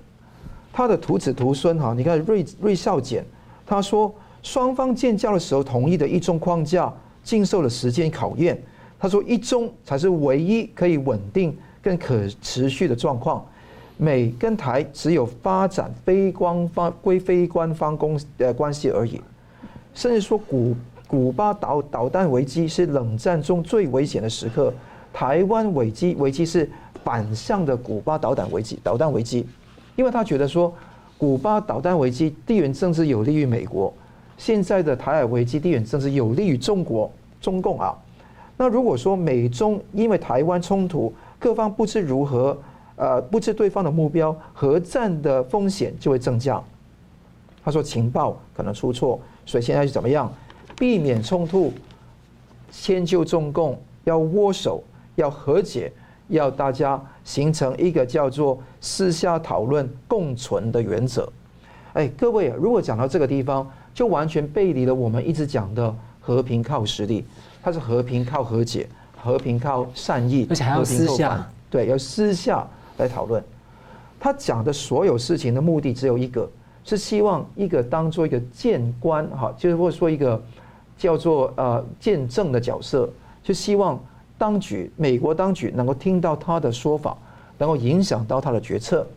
他的徒子徒孙哈，你看瑞瑞孝简，他说双方建交的时候同意的一中框架，经受了时间考验。他说一中才是唯一可以稳定跟可持续的状况。美跟台只有发展非官方归非官方公呃关系而已，甚至说古古巴导导弹危机是冷战中最危险的时刻，台湾危机危机是反向的古巴导弹危机导弹危机，因为他觉得说古巴导弹危机地缘政治有利于美国，现在的台海危机地缘政治有利于中国中共啊，那如果说美中因为台湾冲突各方不知如何。呃，不知对方的目标，核战的风险就会增加。他说情报可能出错，所以现在是怎么样？避免冲突，迁就中共，要握手，要和解，要大家形成一个叫做私下讨论共存的原则。哎，各位，如果讲到这个地方，就完全背离了我们一直讲的和平靠实力，它是和平靠和解，和平靠善意，而且还要私下，对，要私下。来讨论，他讲的所有事情的目的只有一个，是希望一个当做一个见官哈，就是或者说一个叫做呃见证的角色，就希望当局美国当局能够听到他的说法，能够影响到他的决策。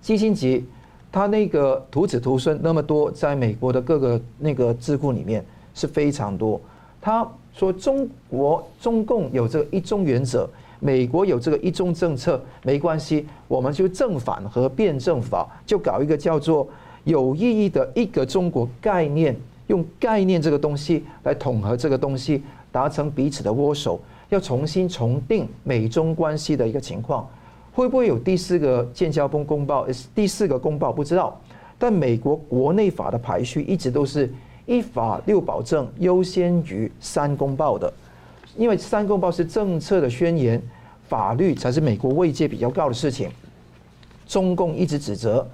基辛吉他那个徒子徒孙那么多，在美国的各个那个智库里面是非常多。他说中国中共有这个一中原则。美国有这个一中政策没关系，我们就正反和辩证法，就搞一个叫做有意义的一个中国概念，用概念这个东西来统合这个东西，达成彼此的握手，要重新重定美中关系的一个情况，会不会有第四个建交公公报？第四个公报不知道，但美国国内法的排序一直都是一法六保证优先于三公报的。因为三公报是政策的宣言，法律才是美国位阶比较高的事情。中共一直指责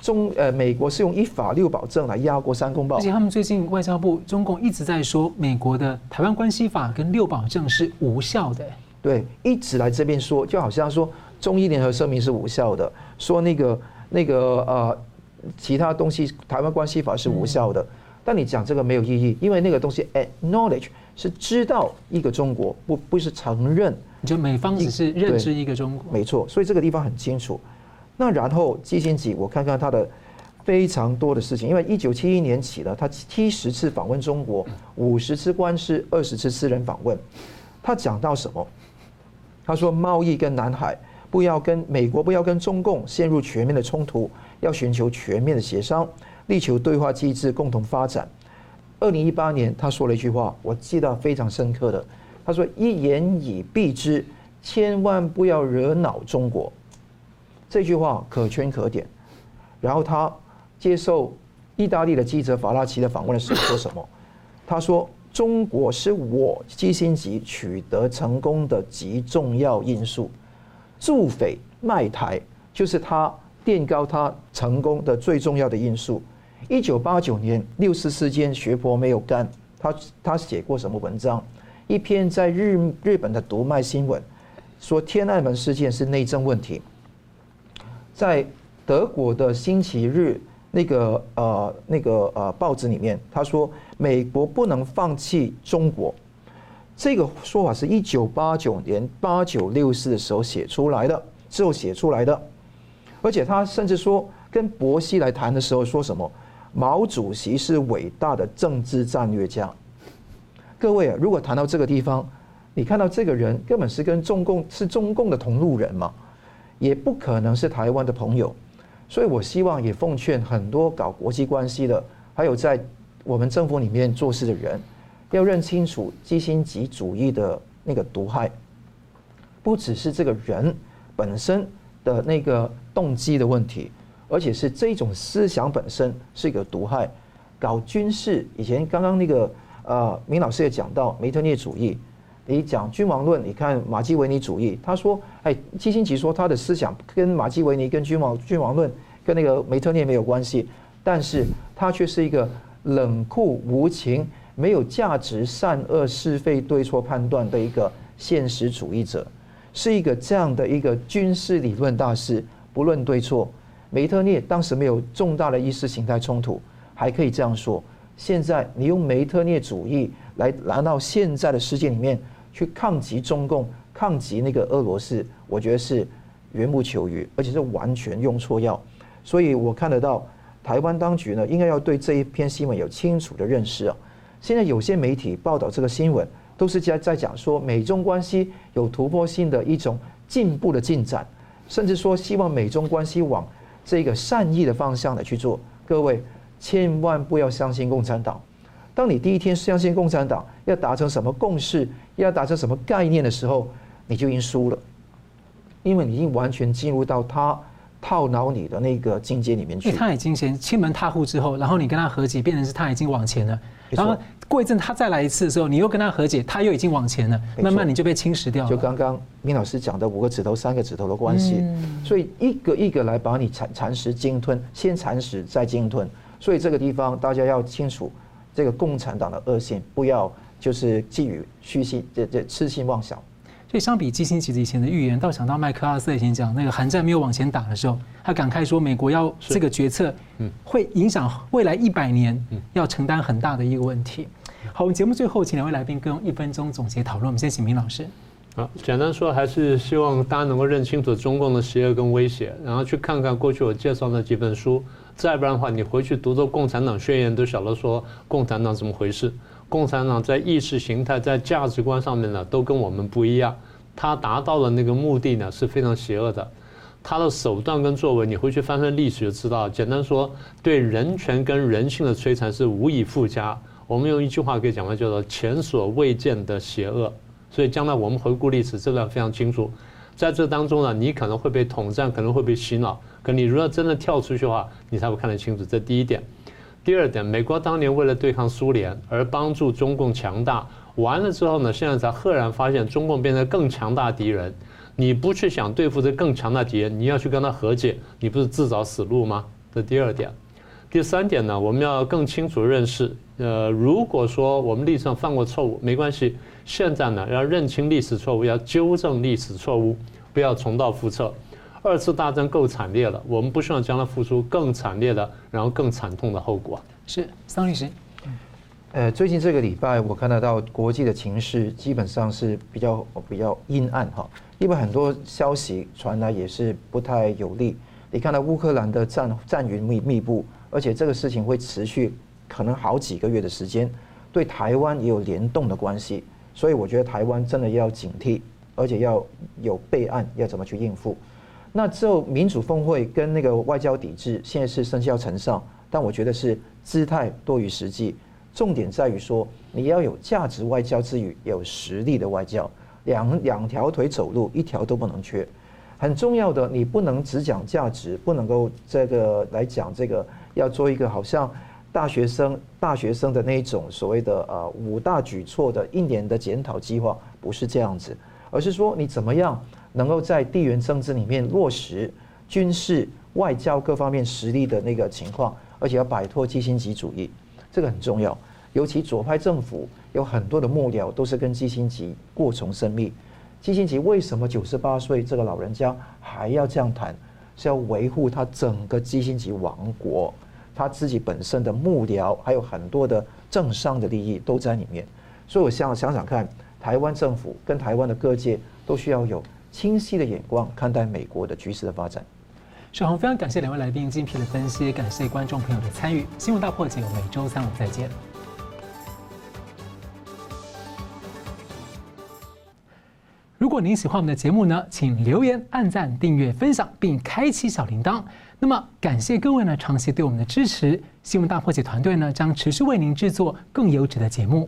中呃美国是用一法六保证来压过三公报，而且他们最近外交部中共一直在说美国的台湾关系法跟六保证是无效的。对，一直来这边说，就好像说中伊联合声明是无效的，说那个那个呃其他东西台湾关系法是无效的。但你讲这个没有意义，因为那个东西 acknowledge。是知道一个中国，不不是承认，就美方只是认知一个中国，没错。所以这个地方很清楚。那然后基辛格，我看看他的非常多的事情，因为一九七一年起呢，他七十次访问中国，五十次官司，二十次私人访问。他讲到什么？他说贸易跟南海不要跟美国不要跟中共陷入全面的冲突，要寻求全面的协商，力求对话机制共同发展。二零一八年，他说了一句话，我记得非常深刻的。他说：“一言以蔽之，千万不要惹恼中国。”这句话可圈可点。然后他接受意大利的记者法拉奇的访问的时候说什么？他说：“中国是我基辛格取得成功的极重要因素，驻匪卖台就是他垫高他成功的最重要的因素。”一九八九年六四事件，学博没有干。他他写过什么文章？一篇在日日本的读卖新闻，说天安门事件是内政问题。在德国的星期日那个呃那个呃报纸里面，他说美国不能放弃中国，这个说法是一九八九年八九六四的时候写出来的，之后写出来的，而且他甚至说跟薄熙来谈的时候说什么，毛主席是伟大的政治战略家。各位啊，如果谈到这个地方，你看到这个人根本是跟中共是中共的同路人嘛，也不可能是台湾的朋友。所以我希望也奉劝很多搞国际关系的，还有在我们政府里面做事的人，要认清楚基辛格主义的那个毒害，不只是这个人本身的那个动机的问题，而且是这种思想本身是一个毒害。搞军事以前刚刚那个。呃，明老师也讲到梅特涅主义，你讲君王论，你看马基维尼主义，他说，哎，基辛奇说他的思想跟马基维尼、跟君王君王论、跟那个梅特涅没有关系，但是他却是一个冷酷无情、没有价值善恶是非对错判断的一个现实主义者，是一个这样的一个军事理论大师，不论对错。梅特涅当时没有重大的意识形态冲突，还可以这样说。现在你用梅特涅主义来拿到现在的世界里面去抗击中共、抗击那个俄罗斯，我觉得是缘木求鱼，而且是完全用错药。所以我看得到台湾当局呢，应该要对这一篇新闻有清楚的认识啊。现在有些媒体报道这个新闻，都是在在讲说美中关系有突破性的一种进步的进展，甚至说希望美中关系往这个善意的方向来去做。各位。千万不要相信共产党。当你第一天相信共产党要达成什么共识，要达成什么概念的时候，你就已经输了，因为你已经完全进入到他套牢你的那个境界里面去。他已经先欺门踏户之后，然后你跟他合集，变成是他已经往前了。然后过一阵他再来一次的时候，你又跟他和解，他又已经往前了。慢慢你就被侵蚀掉了。就刚刚明老师讲的五个指头、三个指头的关系，所以一个一个来把你蚕蚕食、鲸吞，先蚕食再鲸吞。所以这个地方大家要清楚，这个共产党的恶性，不要就是寄予虚心，这这痴心妄想。所以相比基辛格以前的预言，到想到麦克阿瑟以前讲那个韩战没有往前打的时候，他感慨说美国要这个决策，嗯，会影响未来一百年，要承担很大的一个问题。好，我们节目最后请两位来宾各用一分钟总结讨论。我们先请明老师。好，简单说还是希望大家能够认清楚中共的邪恶跟威胁，然后去看看过去我介绍的几本书。再不然的话，你回去读读《共产党宣言》，都晓得说共产党怎么回事。共产党在意识形态、在价值观上面呢，都跟我们不一样。他达到的那个目的呢，是非常邪恶的。他的手段跟作为，你回去翻翻历史就知道。简单说，对人权跟人性的摧残是无以复加。我们用一句话可以讲完，叫做前所未见的邪恶。所以将来我们回顾历史，这个非常清楚。在这当中呢，你可能会被统战，可能会被洗脑。可你如果真的跳出去的话，你才会看得清楚。这第一点。第二点，美国当年为了对抗苏联而帮助中共强大，完了之后呢，现在才赫然发现中共变成更强大敌人。你不去想对付这更强大敌人，你要去跟他和解，你不是自找死路吗？这第二点。第三点呢，我们要更清楚认识。呃，如果说我们历史上犯过错误，没关系。现在呢，要认清历史错误，要纠正历史错误，不要重蹈覆辙。二次大战够惨烈了，我们不希望将来付出更惨烈的，然后更惨痛的后果。是桑律师，呃，最近这个礼拜我看得到国际的情势基本上是比较比较阴暗哈，因为很多消息传来也是不太有利。你看到乌克兰的战战云密密布，而且这个事情会持续可能好几个月的时间，对台湾也有联动的关系，所以我觉得台湾真的要警惕，而且要有备案，要怎么去应付。那之后，民主峰会跟那个外交抵制，现在是甚嚣尘上，但我觉得是姿态多于实际。重点在于说，你要有价值外交之余，有实力的外交，两两条腿走路，一条都不能缺。很重要的，你不能只讲价值，不能够这个来讲这个，要做一个好像大学生大学生的那一种所谓的呃五大举措的一年的检讨计划，不是这样子，而是说你怎么样。能够在地缘政治里面落实军事、外交各方面实力的那个情况，而且要摆脱基辛格主义，这个很重要。尤其左派政府有很多的幕僚都是跟基辛格过从甚密。基辛格为什么九十八岁这个老人家还要这样谈？是要维护他整个基辛格王国，他自己本身的幕僚，还有很多的政商的利益都在里面。所以我想想想看，台湾政府跟台湾的各界都需要有清晰的眼光看待美国的局势的发展。小红，非常感谢两位来宾精辟的分析，感谢观众朋友的参与。新闻大破解，我们每周三五再见。如果您喜欢我们的节目呢，请留言、按赞、订阅、分享，并开启小铃铛。那么，感谢各位呢长期对我们的支持。新闻大破解团队呢将持续为您制作更优质的节目。